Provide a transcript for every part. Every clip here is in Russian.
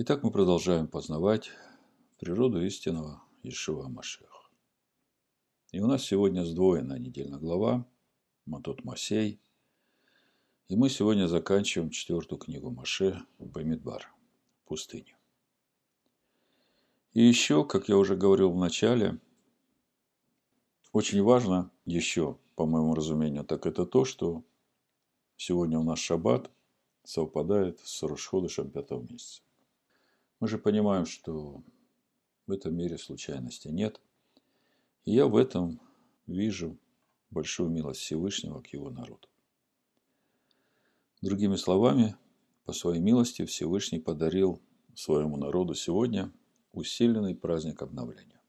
Итак, мы продолжаем познавать природу истинного Ишива Машех. И у нас сегодня сдвоенная недельная глава Матот Масей. И мы сегодня заканчиваем четвертую книгу Маше Бамидбар пустыне. И еще, как я уже говорил в начале, очень важно еще, по моему разумению, так это то, что сегодня у нас шаббат совпадает с Рошходышем пятого месяца. Мы же понимаем, что в этом мире случайности нет. И я в этом вижу большую милость Всевышнего к его народу. Другими словами, по своей милости Всевышний подарил своему народу сегодня усиленный праздник обновления.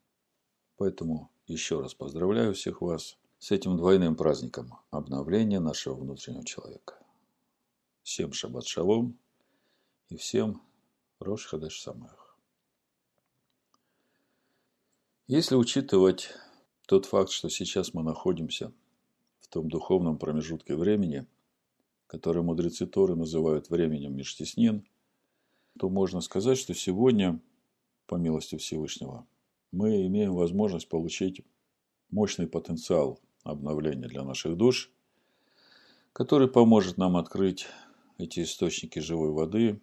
Поэтому еще раз поздравляю всех вас с этим двойным праздником обновления нашего внутреннего человека. Всем шаббат шалом и всем Рош Хадеш Самах. Если учитывать тот факт, что сейчас мы находимся в том духовном промежутке времени, который мудрецы Торы называют временем межтеснин, то можно сказать, что сегодня, по милости Всевышнего, мы имеем возможность получить мощный потенциал обновления для наших душ, который поможет нам открыть эти источники живой воды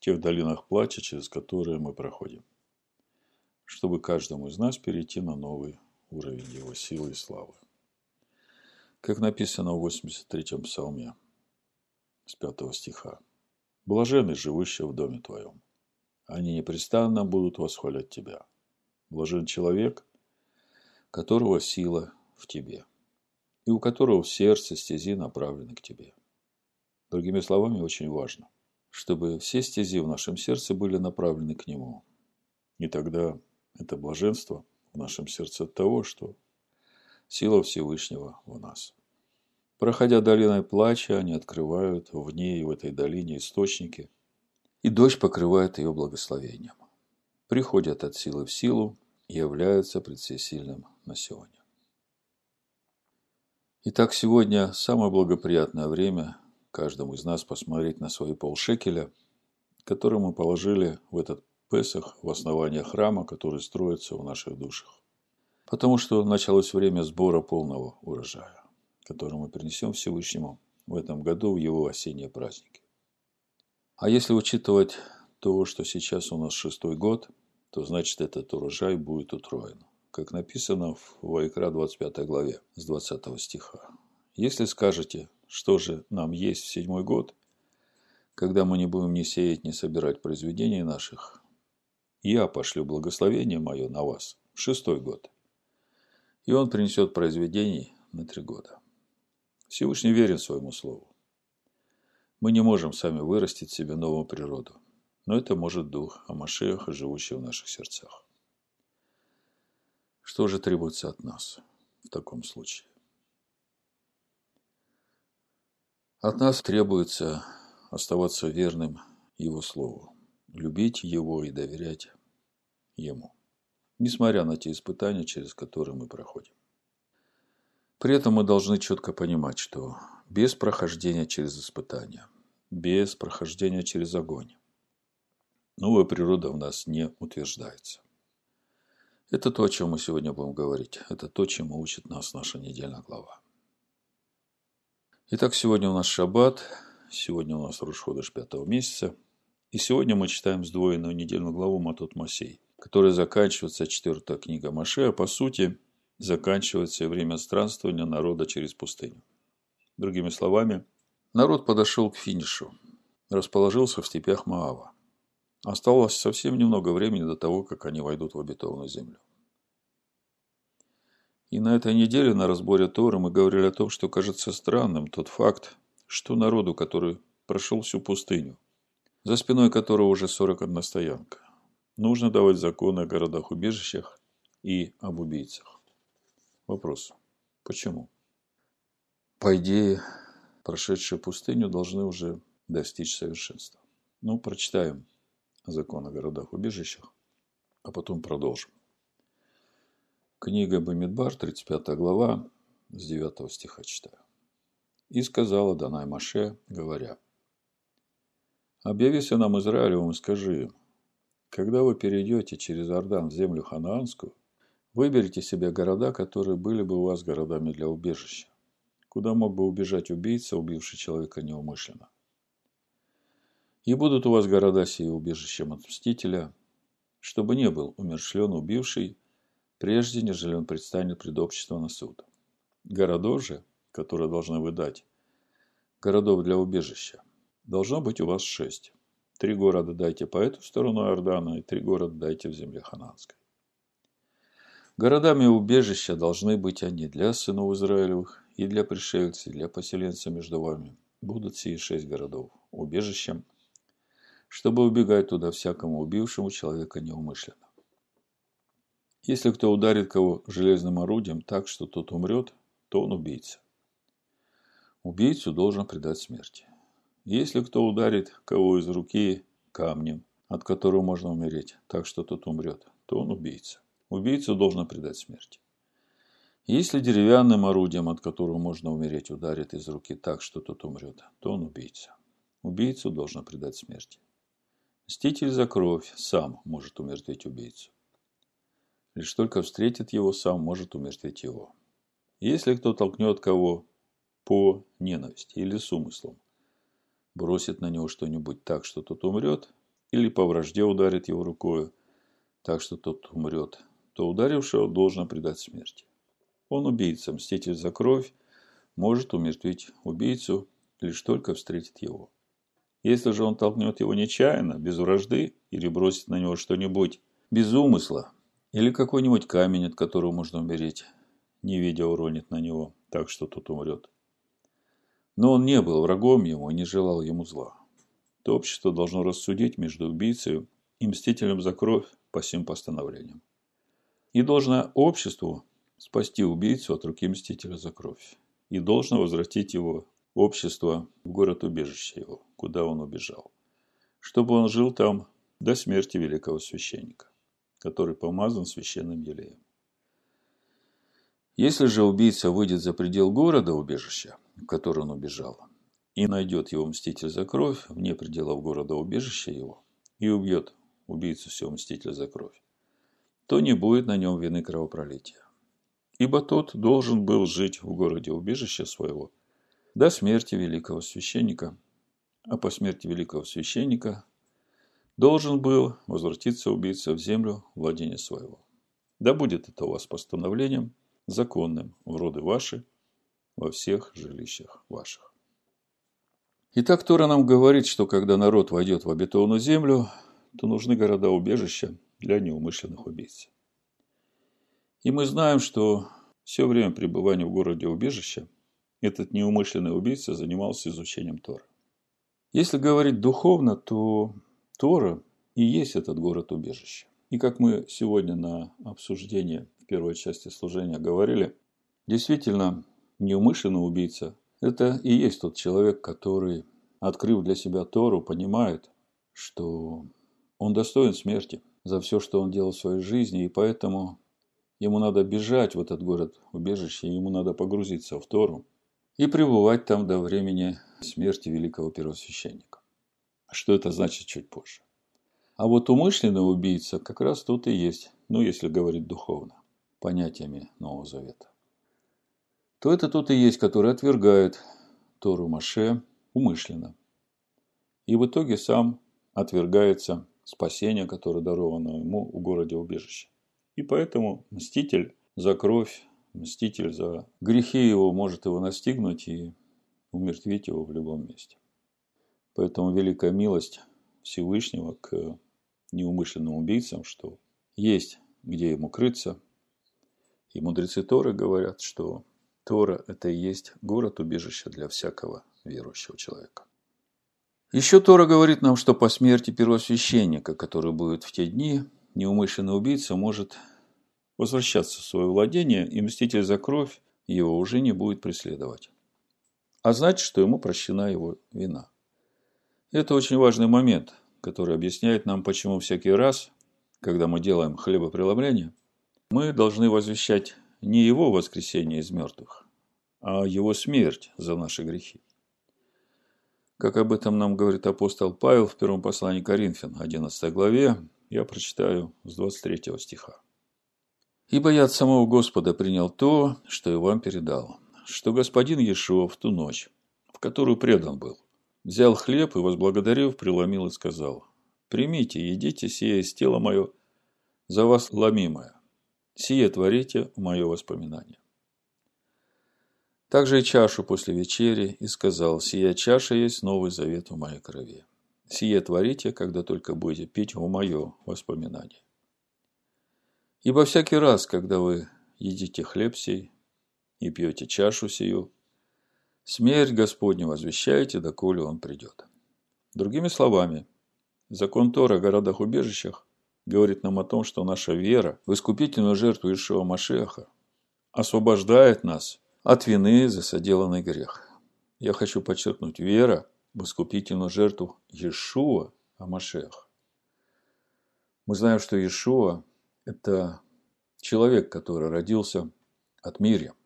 в тех долинах плача, через которые мы проходим, чтобы каждому из нас перейти на новый уровень его силы и славы. Как написано в 83-м псалме с 5 стиха. «Блажены, живущие в доме твоем. Они непрестанно будут восхвалять тебя. Блажен человек, которого сила в тебе, и у которого в сердце стези направлены к тебе». Другими словами, очень важно – чтобы все стези в нашем сердце были направлены к Нему. И тогда это блаженство в нашем сердце от того, что сила Всевышнего в нас. Проходя долиной плача, они открывают в ней, в этой долине, источники, и дождь покрывает ее благословением. Приходят от силы в силу и являются пред всесильным на сегодня. Итак, сегодня самое благоприятное время каждому из нас посмотреть на свои полшекеля, которые мы положили в этот Песах в основание храма, который строится в наших душах. Потому что началось время сбора полного урожая, который мы принесем Всевышнему в этом году в его осенние праздники. А если учитывать то, что сейчас у нас шестой год, то значит этот урожай будет утроен. Как написано в Вайкра 25 главе с 20 стиха. Если скажете, что же нам есть в седьмой год, когда мы не будем ни сеять, ни собирать произведений наших? Я пошлю благословение мое на вас в шестой год. И он принесет произведений на три года. Всевышний верен своему слову. Мы не можем сами вырастить себе новую природу, но это может дух Амашеха, живущий в наших сердцах. Что же требуется от нас в таком случае? От нас требуется оставаться верным Его Слову, любить Его и доверять Ему, несмотря на те испытания, через которые мы проходим. При этом мы должны четко понимать, что без прохождения через испытания, без прохождения через огонь, новая природа в нас не утверждается. Это то, о чем мы сегодня будем говорить. Это то, чему учит нас наша недельная глава. Итак, сегодня у нас шаббат, сегодня у нас Рушходыш пятого месяца, и сегодня мы читаем сдвоенную недельную главу Матот Масей, которая заканчивается четвертая книга Маше, а по сути заканчивается время странствования народа через пустыню. Другими словами, народ подошел к финишу, расположился в степях Маава. Осталось совсем немного времени до того, как они войдут в обетованную землю. И на этой неделе на разборе Торы мы говорили о том, что кажется странным тот факт, что народу, который прошел всю пустыню, за спиной которого уже 41 стоянка, нужно давать законы о городах-убежищах и об убийцах. Вопрос. Почему? По идее, прошедшие пустыню должны уже достичь совершенства. Ну, прочитаем закон о городах-убежищах, а потом продолжим. Книга Бамидбар, 35 глава, с 9 стиха читаю. «И сказала Данай Маше, говоря, «Объявися нам Израилевым и скажи им, когда вы перейдете через Иордан в землю ханаанскую, выберите себе города, которые были бы у вас городами для убежища, куда мог бы убежать убийца, убивший человека неумышленно. И будут у вас города сие убежищем от мстителя, чтобы не был умершлен убивший, прежде нежели он предстанет пред общество на суд. Городов же, которые должны вы дать, городов для убежища, должно быть у вас шесть. Три города дайте по эту сторону Иордана, и три города дайте в земле Хананской. Городами убежища должны быть они для сынов Израилевых и для пришельцев, и для поселенцев между вами. Будут сии шесть городов убежищем, чтобы убегать туда всякому убившему человека неумышленно. Если кто ударит кого железным орудием так, что тот умрет, то он убийца. Убийцу должен предать смерти. Если кто ударит кого из руки камнем, от которого можно умереть, так что тот умрет, то он убийца. Убийцу должен предать смерти. Если деревянным орудием, от которого можно умереть, ударит из руки так, что тот умрет, то он убийца. Убийцу должен предать смерти. Мститель за кровь сам может умертвить убийцу. Лишь только встретит его, сам может умертвить его. Если кто толкнет кого по ненависти или с умыслом, бросит на него что-нибудь так, что тот умрет, или по вражде ударит его рукою, так что тот умрет, то ударившего должно предать смерти. Он убийца, мститель за кровь, может умертвить убийцу, лишь только встретит его. Если же он толкнет его нечаянно, без вражды, или бросит на него что-нибудь без умысла, или какой-нибудь камень, от которого можно умереть, не видя уронит на него, так что тот умрет, но он не был врагом ему и не желал ему зла. То общество должно рассудить между убийцей и мстителем за кровь по всем постановлениям. И должно обществу спасти убийцу от руки мстителя за кровь. И должно возвратить его общество в город убежище его, куда он убежал. Чтобы он жил там до смерти великого священника, который помазан священным елеем. Если же убийца выйдет за предел города убежища, в который он убежал, и найдет его мститель за кровь вне пределов города убежища его, и убьет убийцу всего мстителя за кровь, то не будет на нем вины кровопролития. Ибо тот должен был жить в городе убежища своего до смерти великого священника, а по смерти великого священника должен был возвратиться убийца в землю владения своего. Да будет это у вас постановлением законным в роды ваши во всех жилищах ваших. Итак, Тора нам говорит, что когда народ войдет в обетованную землю, то нужны города-убежища для неумышленных убийц. И мы знаем, что все время пребывания в городе убежища этот неумышленный убийца занимался изучением Тора. Если говорить духовно, то Тора и есть этот город-убежище. И как мы сегодня на обсуждении в первой части служения говорили, действительно неумышленный убийца – это и есть тот человек, который, открыв для себя Тору, понимает, что он достоин смерти за все, что он делал в своей жизни, и поэтому ему надо бежать в этот город убежище, ему надо погрузиться в Тору и пребывать там до времени смерти великого первосвященника. Что это значит чуть позже. А вот умышленный убийца как раз тут и есть, ну, если говорить духовно, понятиями Нового Завета то это тот и есть, который отвергает Тору Маше умышленно. И в итоге сам отвергается спасение, которое даровано ему в городе убежище. И поэтому мститель за кровь, мститель за грехи его может его настигнуть и умертвить его в любом месте. Поэтому великая милость Всевышнего к неумышленным убийцам, что есть где ему крыться. И мудрецы Торы говорят, что Тора – это и есть город-убежище для всякого верующего человека. Еще Тора говорит нам, что по смерти первосвященника, который будет в те дни, неумышленный убийца может возвращаться в свое владение, и мститель за кровь его уже не будет преследовать. А значит, что ему прощена его вина. Это очень важный момент, который объясняет нам, почему всякий раз, когда мы делаем хлебопреломление, мы должны возвещать не его воскресение из мертвых, а его смерть за наши грехи. Как об этом нам говорит апостол Павел в первом послании Коринфян, 11 главе, Я прочитаю с 23 стиха. «Ибо я от самого Господа принял то, что и вам передал, что господин Иешуа в ту ночь, в которую предан был, взял хлеб и, возблагодарив, преломил и сказал, «Примите, едите сие из тела мое, за вас ломимое, сие творите мое воспоминание». Также и чашу после вечери и сказал, «Сия чаша есть новый завет в моей крови. Сие творите, когда только будете пить в мое воспоминание. Ибо всякий раз, когда вы едите хлеб сей и пьете чашу сию, смерть Господню возвещаете, доколе он придет. Другими словами, закон Тора о городах-убежищах говорит нам о том, что наша вера в искупительную жертву Ишуа Машеха освобождает нас от вины за соделанный грех. Я хочу подчеркнуть, вера в искупительную жертву Иешуа Амашех. Мы знаем, что Иешуа – это человек, который родился от Мирьям.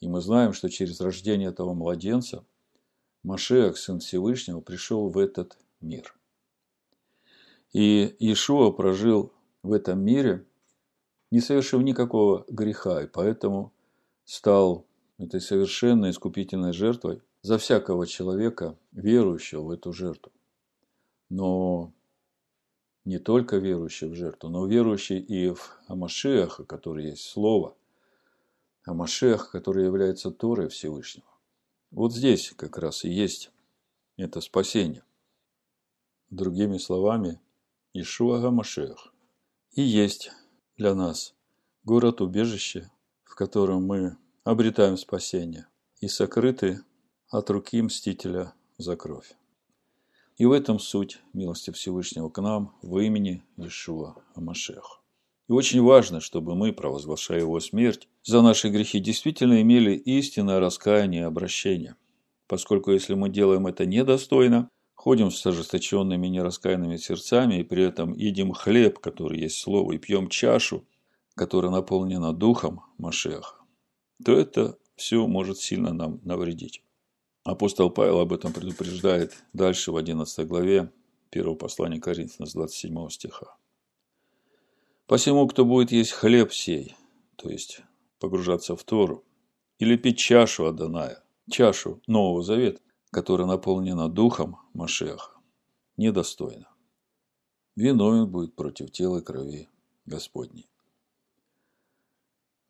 И мы знаем, что через рождение этого младенца Машех, Сын Всевышнего, пришел в этот мир. И Иешуа прожил в этом мире, не совершив никакого греха, и поэтому стал этой совершенной искупительной жертвой за всякого человека, верующего в эту жертву. Но не только верующий в жертву, но верующий и в Амашеха, который есть Слово, Амашех, который является Торой Всевышнего. Вот здесь как раз и есть это спасение. Другими словами, Ишуа Гамашех и есть для нас город-убежище, в котором мы обретаем спасение и сокрыты от руки мстителя за кровь. И в этом суть милости Всевышнего к нам в имени Иешуа Амашех. И очень важно, чтобы мы, провозглашая его смерть, за наши грехи действительно имели истинное раскаяние и обращение. Поскольку если мы делаем это недостойно, ходим с ожесточенными нераскаянными сердцами и при этом едим хлеб, который есть слово, и пьем чашу, которая наполнена духом Машеха, то это все может сильно нам навредить. Апостол Павел об этом предупреждает дальше в 11 главе 1 послания Коринфянам с 27 стиха. «Посему, кто будет есть хлеб сей, то есть погружаться в Тору, или пить чашу Аданая, чашу Нового Завета, которая наполнена духом Машеха, недостойно. Виновен будет против тела и крови Господней.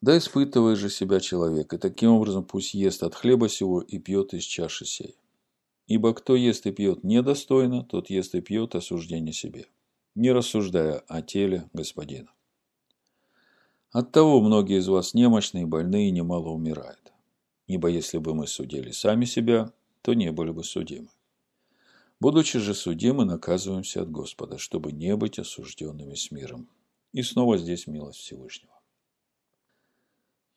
Да испытывай же себя человек, и таким образом пусть ест от хлеба сего и пьет из чаши сей. Ибо кто ест и пьет недостойно, тот ест и пьет осуждение себе, не рассуждая о теле Господина. Оттого многие из вас немощные, больные и немало умирают. Ибо если бы мы судили сами себя, то не были бы судимы. Будучи же судимы, наказываемся от Господа, чтобы не быть осужденными с миром. И снова здесь милость Всевышнего.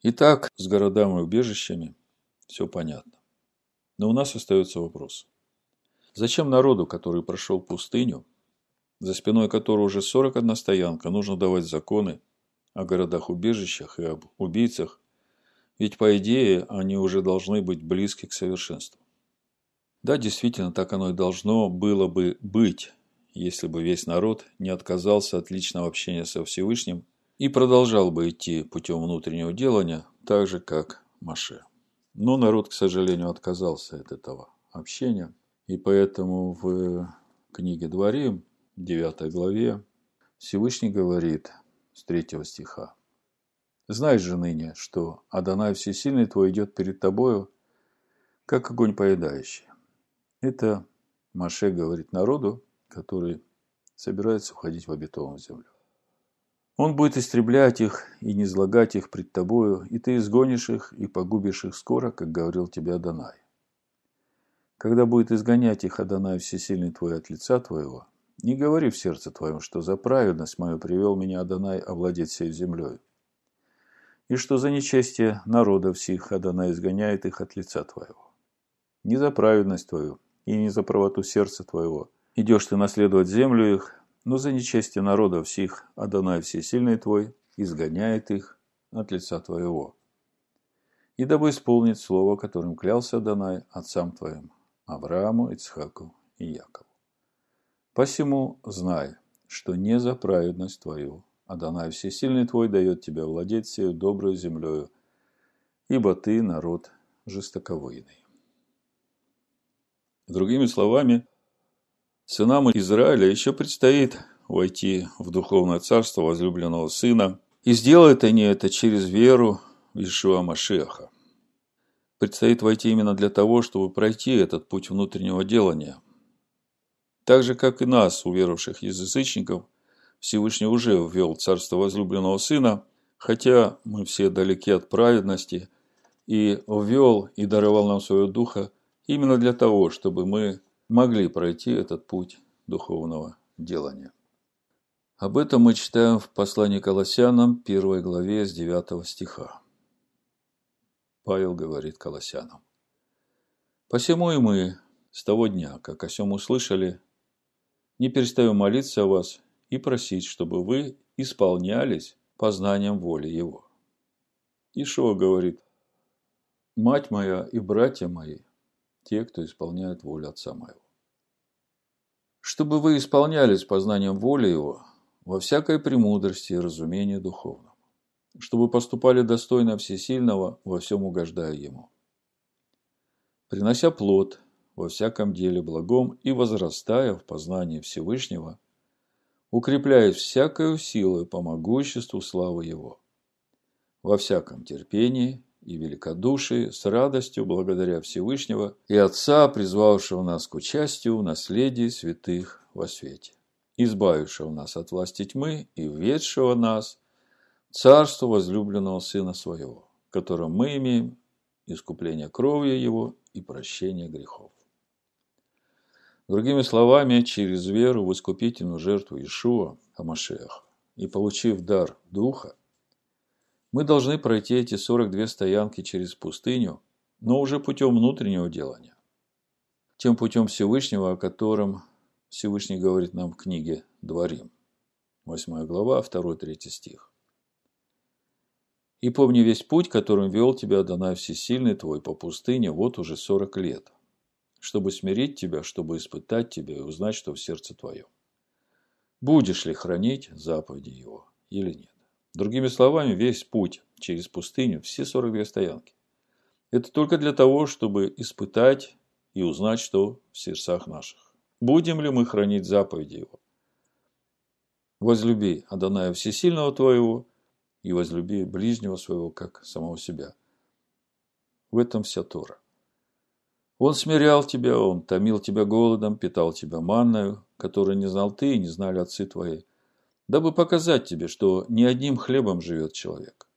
Итак, с городами и убежищами все понятно. Но у нас остается вопрос. Зачем народу, который прошел пустыню, за спиной которого уже 41 стоянка, нужно давать законы о городах-убежищах и об убийцах, ведь, по идее, они уже должны быть близки к совершенству. Да, действительно, так оно и должно было бы быть, если бы весь народ не отказался от личного общения со Всевышним и продолжал бы идти путем внутреннего делания, так же, как Маше. Но народ, к сожалению, отказался от этого общения, и поэтому в книге Дворим, 9 главе, Всевышний говорит с 3 стиха, «Знай же ныне, что Адонай Всесильный твой идет перед тобою, как огонь поедающий». Это Маше говорит народу, который собирается уходить в обетованную землю. Он будет истреблять их и не излагать их пред тобою, и ты изгонишь их и погубишь их скоро, как говорил тебе Адонай. Когда будет изгонять их Адонай всесильный твой от лица твоего, не говори в сердце твоем, что за праведность мою привел меня Адонай овладеть всей землей, и что за нечестие народов всех Адонай изгоняет их от лица твоего. Не за праведность твою и не за правоту сердца твоего идешь ты наследовать землю их, но за нечестие народов всех Адонай Всесильный твой изгоняет их от лица твоего. И дабы исполнить слово, которым клялся Адонай отцам твоим, Аврааму, Ицхаку и Якову. Посему знай, что не за праведность твою, Адонай Всесильный твой дает тебе владеть всею добрую землею, ибо ты народ жестоковыйный. Другими словами, сынам Израиля еще предстоит войти в духовное царство возлюбленного сына, и сделают они это через веру в Ишуа Машеха. Предстоит войти именно для того, чтобы пройти этот путь внутреннего делания. Так же, как и нас, уверовавших язычников, Всевышний уже ввел царство возлюбленного сына, хотя мы все далеки от праведности, и ввел и даровал нам своего духа именно для того, чтобы мы могли пройти этот путь духовного делания. Об этом мы читаем в послании Колоссянам, первой главе с 9 стиха. Павел говорит Колоссянам. «Посему и мы с того дня, как о сем услышали, не перестаем молиться о вас и просить, чтобы вы исполнялись познанием воли Его». Ишуа говорит, «Мать моя и братья мои, те, кто исполняет волю Отца моего». Чтобы вы исполнялись познанием воли Его – во всякой премудрости и разумении духовном, чтобы поступали достойно Всесильного, во всем угождая Ему, принося плод во всяком деле благом и возрастая в познании Всевышнего, укрепляясь всякою силой по могуществу славы Его, во всяком терпении и великодушии, с радостью благодаря Всевышнего и Отца, призвавшего нас к участию в наследии святых во свете избавившего нас от власти тьмы и введшего нас в царство возлюбленного Сына Своего, которым мы имеем искупление кровью Его и прощение грехов. Другими словами, через веру в искупительную жертву Ишуа, Амашех, и получив дар Духа, мы должны пройти эти 42 стоянки через пустыню, но уже путем внутреннего делания. Тем путем Всевышнего, о котором Всевышний говорит нам в книге «Дворим», 8 глава, 2-3 стих. «И помни весь путь, которым вел тебя Адонай Всесильный твой по пустыне вот уже сорок лет, чтобы смирить тебя, чтобы испытать тебя и узнать, что в сердце твоем. Будешь ли хранить заповеди его или нет?» Другими словами, весь путь через пустыню, все 42 стоянки, это только для того, чтобы испытать и узнать, что в сердцах наших. Будем ли мы хранить заповеди Его? Возлюби Адоная Всесильного твоего и возлюби ближнего своего, как самого себя. В этом вся Тора. Он смирял тебя, он томил тебя голодом, питал тебя манною, которую не знал ты и не знали отцы твои, дабы показать тебе, что не одним хлебом живет человек,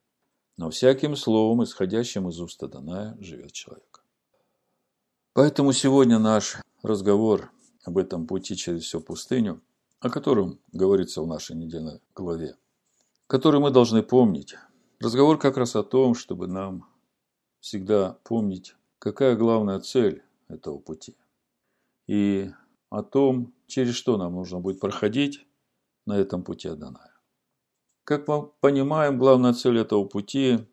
но всяким словом, исходящим из уст Адоная, живет человек. Поэтому сегодня наш разговор об этом пути через всю пустыню, о котором говорится в нашей недельной главе, который мы должны помнить. Разговор как раз о том, чтобы нам всегда помнить, какая главная цель этого пути. И о том, через что нам нужно будет проходить на этом пути Адоная. Как мы понимаем, главная цель этого пути,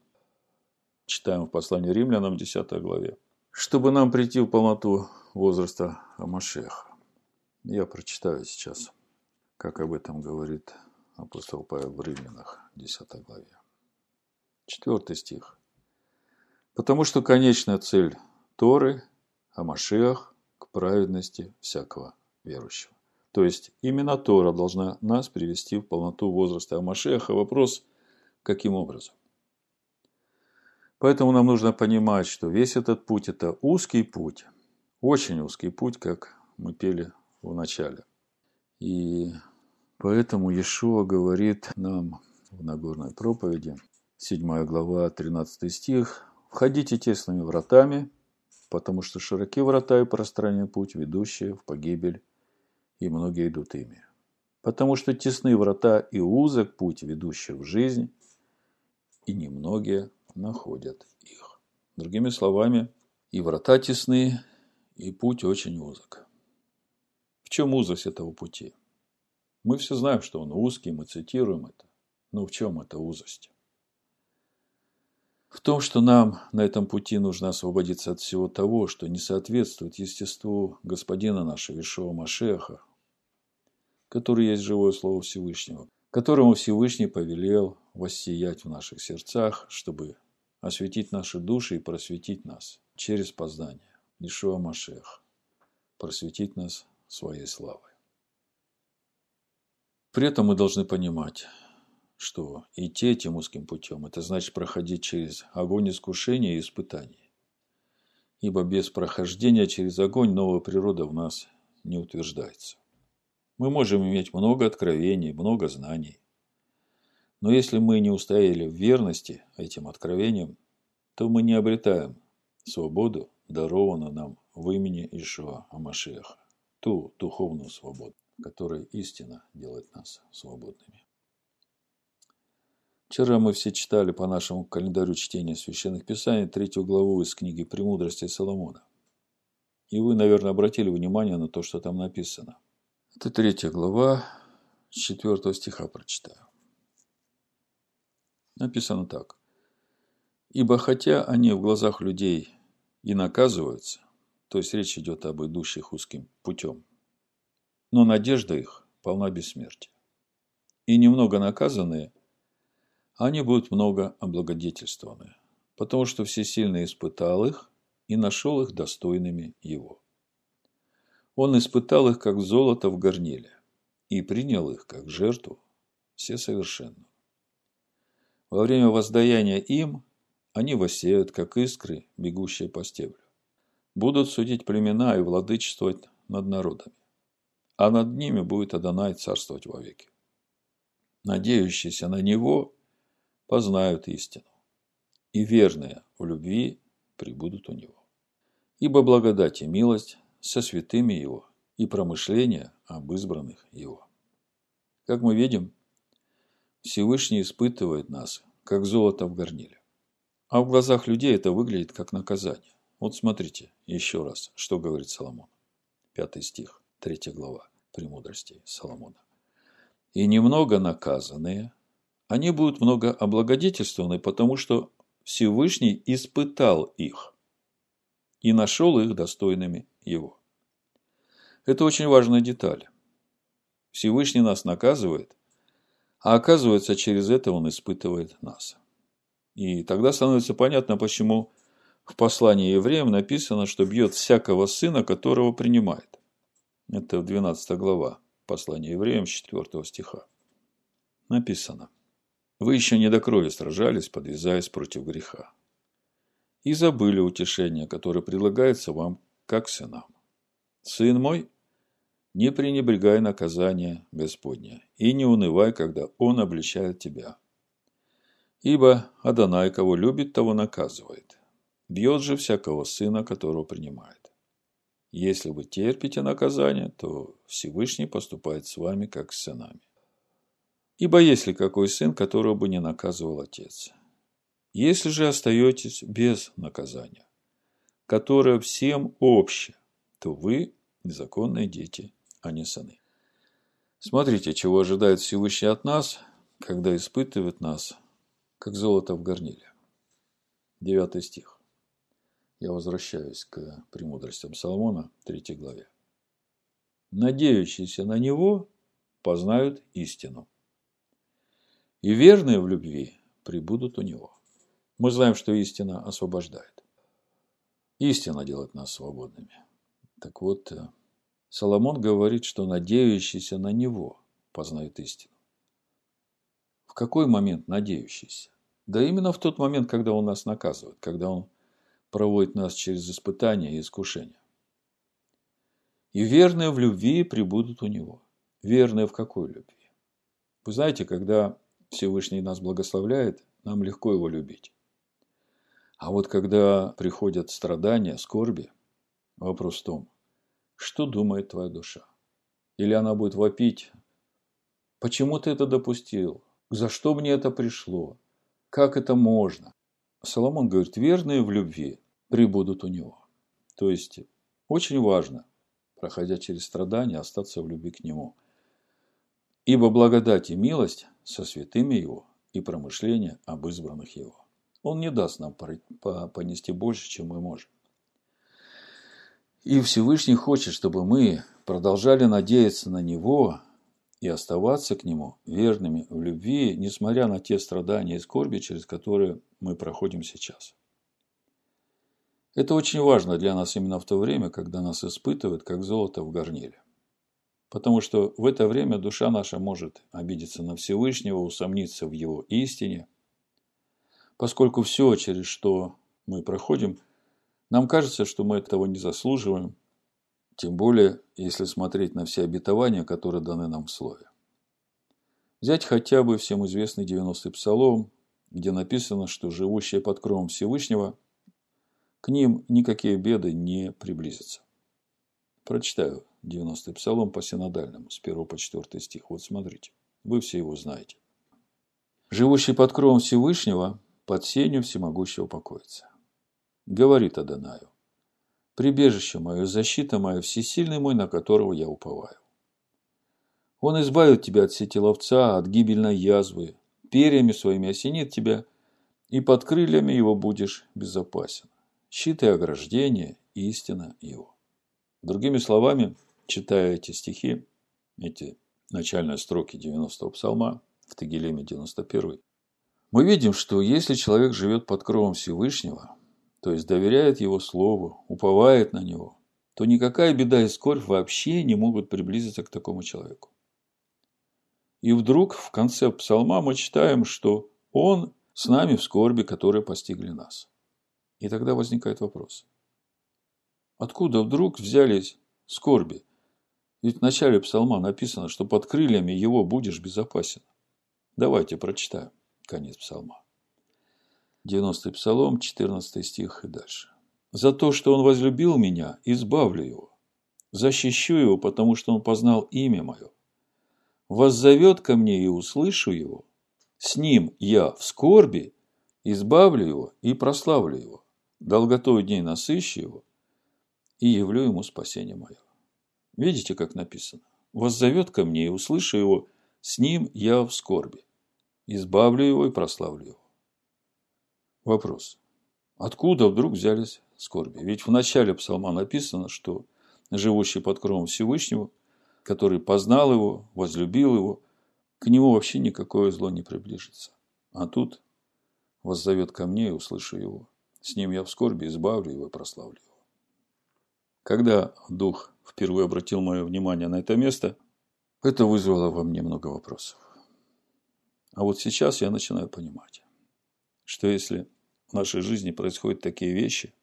читаем в послании римлянам, 10 главе, чтобы нам прийти в полноту возраста Амашеха. Я прочитаю сейчас, как об этом говорит апостол Павел в Римлянах, 10 главе. Четвертый стих. Потому что конечная цель Торы о Машиах к праведности всякого верующего. То есть именно Тора должна нас привести в полноту возраста Амашеха. Вопрос, каким образом? Поэтому нам нужно понимать, что весь этот путь – это узкий путь, очень узкий путь, как мы пели в начале. И поэтому Иешуа говорит нам в Нагорной проповеди, 7 глава, 13 стих, «Входите тесными вратами, потому что широки врата и пространен путь, ведущий в погибель, и многие идут ими. Потому что тесны врата и узок путь, ведущий в жизнь, и немногие находят их». Другими словами, и врата тесны, и путь очень узок. В чем узость этого пути? Мы все знаем, что он узкий, мы цитируем это. Но в чем эта узость? В том, что нам на этом пути нужно освободиться от всего того, что не соответствует естеству Господина нашего Ишуа Машеха, который есть живое Слово Всевышнего, которому Всевышний повелел воссиять в наших сердцах, чтобы осветить наши души и просветить нас через познание. Ишуа Машех. Просветить нас своей славой. При этом мы должны понимать, что идти этим узким путем – это значит проходить через огонь искушения и испытаний. Ибо без прохождения через огонь новая природа в нас не утверждается. Мы можем иметь много откровений, много знаний. Но если мы не устояли в верности этим откровениям, то мы не обретаем свободу, дарованную нам в имени Ишуа Амашеха, ту духовную свободу, которая истина делает нас свободными. Вчера мы все читали по нашему календарю чтения священных писаний третью главу из книги «Премудрости Соломона». И вы, наверное, обратили внимание на то, что там написано. Это третья глава, с четвертого стиха прочитаю. Написано так. «Ибо хотя они в глазах людей и наказываются, то есть речь идет об идущих узким путем, но надежда их полна бессмертия. И немного наказанные, они будут много облагодетельствованы, потому что Всесильный испытал их и нашел их достойными его. Он испытал их, как золото в горниле, и принял их, как жертву, все совершенную. Во время воздаяния им они воссеют, как искры, бегущие по стеблю. Будут судить племена и владычествовать над народами. А над ними будет Адонай царствовать вовеки. Надеющиеся на Него познают истину, и верные в любви прибудут у Него. Ибо благодать и милость со святыми Его и промышления об избранных Его. Как мы видим, Всевышний испытывает нас, как золото в горниле. А в глазах людей это выглядит как наказание. Вот смотрите еще раз, что говорит Соломон. Пятый стих, третья глава премудростей Соломона. И немного наказанные, они будут много облагодетельствованы, потому что Всевышний испытал их и нашел их достойными его. Это очень важная деталь. Всевышний нас наказывает, а оказывается, через это он испытывает нас. И тогда становится понятно, почему в послании евреям написано, что бьет всякого сына, которого принимает. Это 12 глава послания евреям 4 стиха. Написано. Вы еще не до крови сражались, подвязаясь против греха. И забыли утешение, которое предлагается вам как сынам. Сын мой, не пренебрегай наказания Господня, и не унывай, когда Он обличает тебя. Ибо Адонай, кого любит, того наказывает. Бьет же всякого сына, которого принимает. Если вы терпите наказание, то Всевышний поступает с вами, как с сынами. Ибо есть ли какой сын, которого бы не наказывал отец? Если же остаетесь без наказания, которое всем общее, то вы незаконные дети а не сыны. Смотрите, чего ожидает Всевышний от нас, когда испытывает нас, как золото в горниле. Девятый стих. Я возвращаюсь к премудростям Соломона, третьей главе. Надеющиеся на него познают истину. И верные в любви прибудут у него. Мы знаем, что истина освобождает. Истина делает нас свободными. Так вот, Соломон говорит, что надеющийся на него познает истину. В какой момент надеющийся? Да именно в тот момент, когда он нас наказывает, когда он проводит нас через испытания и искушения. И верные в любви прибудут у него. Верные в какой любви? Вы знаете, когда Всевышний нас благословляет, нам легко его любить. А вот когда приходят страдания, скорби, вопрос в том, что думает твоя душа. Или она будет вопить, почему ты это допустил, за что мне это пришло, как это можно. Соломон говорит, верные в любви прибудут у него. То есть, очень важно, проходя через страдания, остаться в любви к нему. Ибо благодать и милость со святыми его и промышления об избранных его. Он не даст нам понести больше, чем мы можем. И Всевышний хочет, чтобы мы продолжали надеяться на Него и оставаться к Нему верными в любви, несмотря на те страдания и скорби, через которые мы проходим сейчас. Это очень важно для нас именно в то время, когда нас испытывают, как золото в горниле. Потому что в это время душа наша может обидеться на Всевышнего, усомниться в Его истине, поскольку все, через что мы проходим, нам кажется, что мы этого не заслуживаем, тем более, если смотреть на все обетования, которые даны нам в Слове. Взять хотя бы всем известный 90-й псалом, где написано, что живущие под кровом Всевышнего, к ним никакие беды не приблизятся. Прочитаю 90-й псалом по синодальному, с 1 по 4 стих. Вот смотрите, вы все его знаете. «Живущий под кровом Всевышнего, под сенью всемогущего покоится. Говорит Адонаю, прибежище мое, защита моя, всесильный мой, на которого я уповаю. Он избавит тебя от сети ловца, от гибельной язвы, перьями своими осенит тебя, и под крыльями его будешь безопасен. Щит и ограждение – истина его. Другими словами, читая эти стихи, эти начальные строки 90-го псалма, в Тагилеме 91 мы видим, что если человек живет под кровом Всевышнего, то есть доверяет Его Слову, уповает на Него, то никакая беда и скорбь вообще не могут приблизиться к такому человеку. И вдруг в конце псалма мы читаем, что Он с нами в скорби, которые постигли нас. И тогда возникает вопрос. Откуда вдруг взялись скорби? Ведь в начале псалма написано, что под крыльями его будешь безопасен. Давайте прочитаем конец псалма. 90-й псалом, 14 стих и дальше. «За то, что он возлюбил меня, избавлю его. Защищу его, потому что он познал имя мое. Воззовет ко мне и услышу его. С ним я в скорби, избавлю его и прославлю его. Долготой дней насыщу его и явлю ему спасение мое». Видите, как написано? «Воззовет ко мне и услышу его, с ним я в скорби. Избавлю его и прославлю его». Вопрос. Откуда вдруг взялись скорби? Ведь в начале псалма написано, что живущий под кровом Всевышнего, который познал его, возлюбил его, к нему вообще никакое зло не приближится. А тут воззовет ко мне и услышу его. С ним я в скорби избавлю его и прославлю его. Когда Дух впервые обратил мое внимание на это место, это вызвало во мне много вопросов. А вот сейчас я начинаю понимать, что если в нашей жизни происходят такие вещи,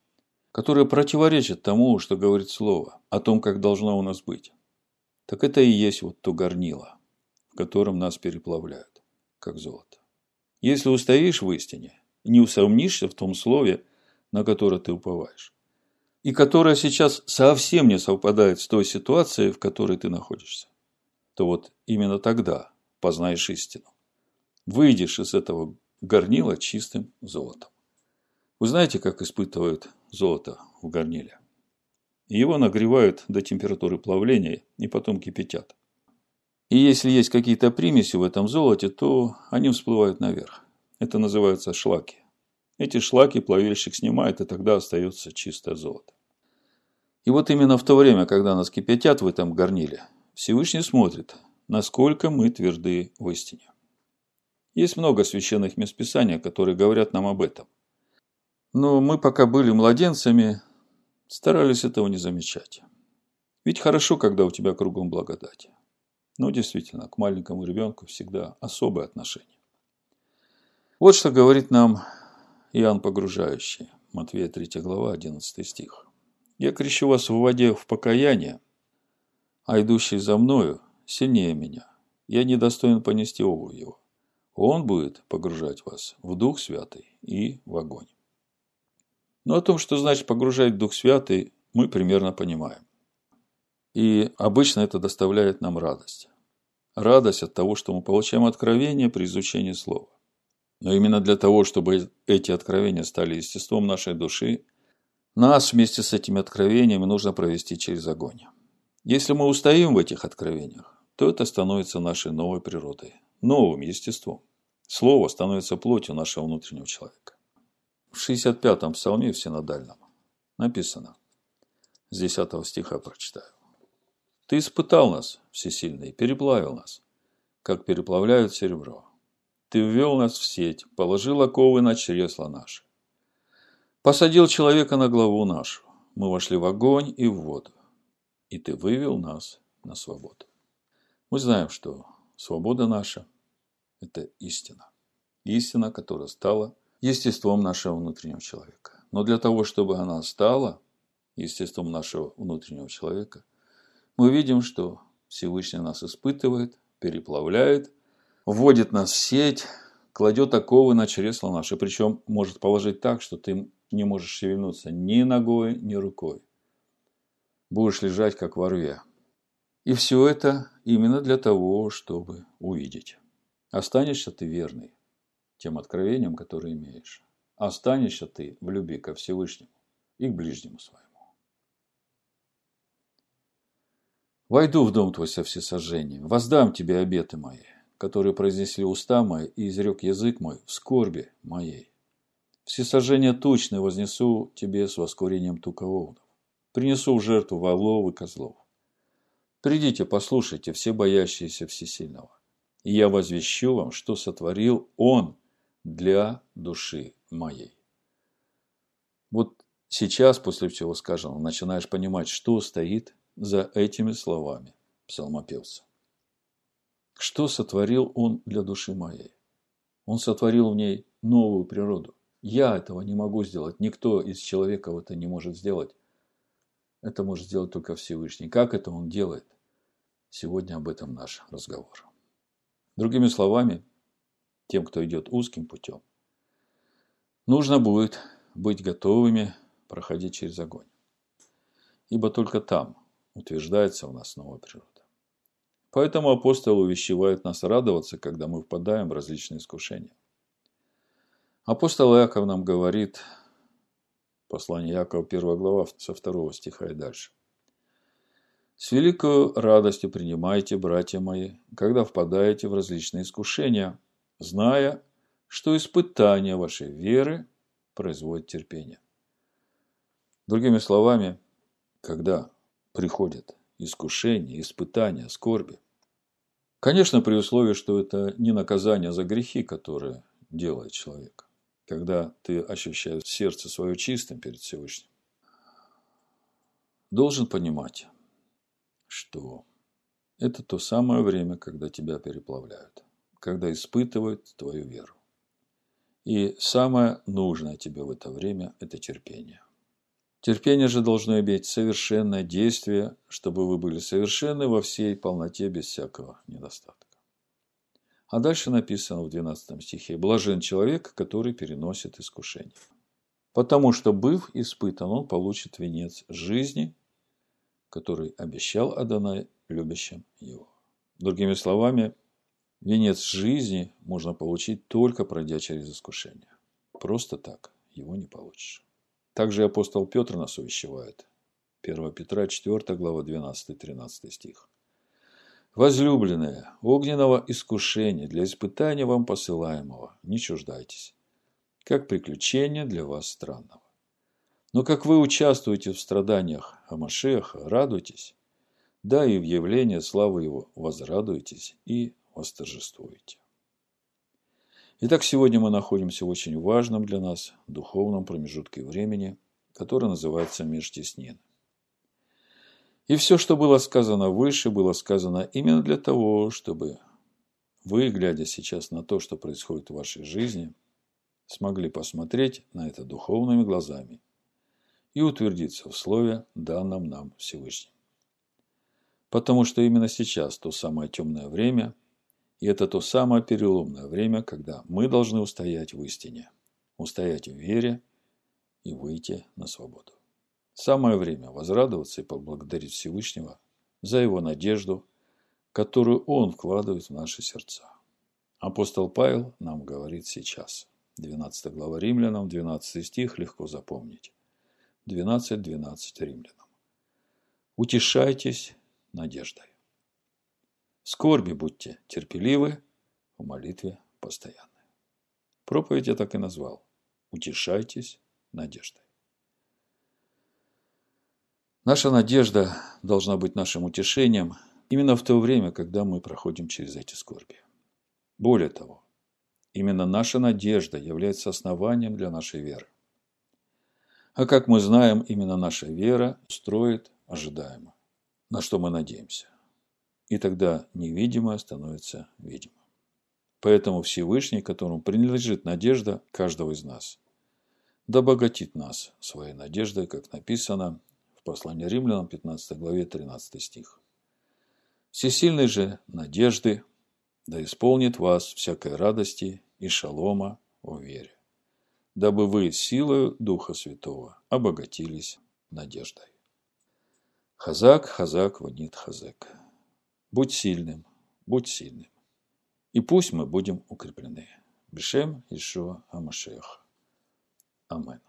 которые противоречат тому, что говорит Слово, о том, как должно у нас быть. Так это и есть вот то горнило, в котором нас переплавляют, как золото. Если устоишь в истине не усомнишься в том слове, на которое ты уповаешь, и которое сейчас совсем не совпадает с той ситуацией, в которой ты находишься, то вот именно тогда познаешь истину. Выйдешь из этого горнила чистым золотом. Вы знаете, как испытывают золото в горниле? Его нагревают до температуры плавления и потом кипятят. И если есть какие-то примеси в этом золоте, то они всплывают наверх. Это называется шлаки. Эти шлаки плавильщик снимает, и тогда остается чистое золото. И вот именно в то время, когда нас кипятят в этом горниле, Всевышний смотрит, насколько мы тверды в истине. Есть много священных мест Писания, которые говорят нам об этом – но мы пока были младенцами, старались этого не замечать. Ведь хорошо, когда у тебя кругом благодать. Но действительно, к маленькому ребенку всегда особое отношение. Вот что говорит нам Иоанн Погружающий, Матвея 3 глава, 11 стих. «Я крещу вас в воде в покаяние, а идущий за мною сильнее меня. Я недостоин понести обувь его. Он будет погружать вас в Дух Святый и в огонь». Но о том, что значит погружать Дух Святый, мы примерно понимаем. И обычно это доставляет нам радость. Радость от того, что мы получаем откровение при изучении Слова. Но именно для того, чтобы эти откровения стали естеством нашей души, нас вместе с этими откровениями нужно провести через огонь. Если мы устоим в этих откровениях, то это становится нашей новой природой, новым естеством. Слово становится плотью нашего внутреннего человека. В 65-м псалме в синодальном написано, с 10 стиха прочитаю. «Ты испытал нас, всесильный, переплавил нас, как переплавляют серебро. Ты ввел нас в сеть, положил оковы на чресла наши. Посадил человека на главу нашу. Мы вошли в огонь и в воду. И ты вывел нас на свободу. Мы знаем, что свобода наша – это истина. Истина, которая стала естеством нашего внутреннего человека. Но для того, чтобы она стала естеством нашего внутреннего человека, мы видим, что Всевышний нас испытывает, переплавляет, вводит нас в сеть, кладет оковы на чресла наши. Причем может положить так, что ты не можешь шевельнуться ни ногой, ни рукой. Будешь лежать, как во рве. И все это именно для того, чтобы увидеть. Останешься ты верный тем откровениям, которые имеешь. Останешься ты в любви ко Всевышнему и к ближнему своему. Войду в дом твой со всесожжением, воздам тебе обеты мои, которые произнесли уста мои и изрек язык мой в скорби моей. Всесожжение тучное вознесу тебе с воскурением туководов. Принесу в жертву волов и козлов. Придите, послушайте, все боящиеся всесильного. И я возвещу вам, что сотворил Он для души моей. Вот сейчас, после всего сказанного, начинаешь понимать, что стоит за этими словами псалмопевца. Что сотворил он для души моей? Он сотворил в ней новую природу. Я этого не могу сделать. Никто из человеков это не может сделать. Это может сделать только Всевышний. Как это он делает? Сегодня об этом наш разговор. Другими словами, тем, кто идет узким путем, нужно будет быть готовыми проходить через огонь. Ибо только там утверждается у нас новая природа. Поэтому апостол увещевает нас радоваться, когда мы впадаем в различные искушения. Апостол Иаков нам говорит, послание Иакова, 1 глава, со 2 стиха и дальше. «С великой радостью принимайте, братья мои, когда впадаете в различные искушения, зная, что испытание вашей веры производит терпение». Другими словами, когда приходят искушения, испытания, скорби. Конечно, при условии, что это не наказание за грехи, которые делает человек. Когда ты ощущаешь сердце свое чистым перед Всевышним. Должен понимать, что это то самое время, когда тебя переплавляют, когда испытывают твою веру. И самое нужное тебе в это время – это терпение – Терпение же должно иметь совершенное действие, чтобы вы были совершенны во всей полноте без всякого недостатка. А дальше написано в 12 стихе «Блажен человек, который переносит искушение». Потому что, быв испытан, он получит венец жизни, который обещал Адонай любящим его. Другими словами, венец жизни можно получить только пройдя через искушение. Просто так его не получишь. Также апостол Петр нас увещевает. 1 Петра 4 глава 12-13 стих. Возлюбленные, огненного искушения для испытания вам посылаемого, не чуждайтесь, как приключение для вас странного. Но как вы участвуете в страданиях Амашеха, радуйтесь, да и в явлении славы его возрадуйтесь и восторжествуете. Итак, сегодня мы находимся в очень важном для нас духовном промежутке времени, который называется Межтеснин. И все, что было сказано выше, было сказано именно для того, чтобы вы, глядя сейчас на то, что происходит в вашей жизни, смогли посмотреть на это духовными глазами и утвердиться в слове, данном нам Всевышним. Потому что именно сейчас то самое темное время – и это то самое переломное время, когда мы должны устоять в истине, устоять в вере и выйти на свободу. Самое время возрадоваться и поблагодарить Всевышнего за его надежду, которую он вкладывает в наши сердца. Апостол Павел нам говорит сейчас. 12 глава Римлянам, 12 стих, легко запомнить. 12.12 12 Римлянам. Утешайтесь надеждой. В скорби будьте терпеливы, в молитве постоянны. Проповедь я так и назвал. Утешайтесь надеждой. Наша надежда должна быть нашим утешением именно в то время, когда мы проходим через эти скорби. Более того, именно наша надежда является основанием для нашей веры. А как мы знаем, именно наша вера строит ожидаемо, на что мы надеемся. И тогда невидимое становится видимым. Поэтому Всевышний, которому принадлежит надежда каждого из нас, да богатит нас своей надеждой, как написано в послании римлянам 15 главе 13 стих. Всесильной же надежды да исполнит вас всякой радости и шалома в вере, дабы вы силою Духа Святого обогатились надеждой. Хазак, хазак, ванит хазек. Будь сильным, будь сильным. И пусть мы будем укреплены. Бешем Ишуа Амашех. Амен.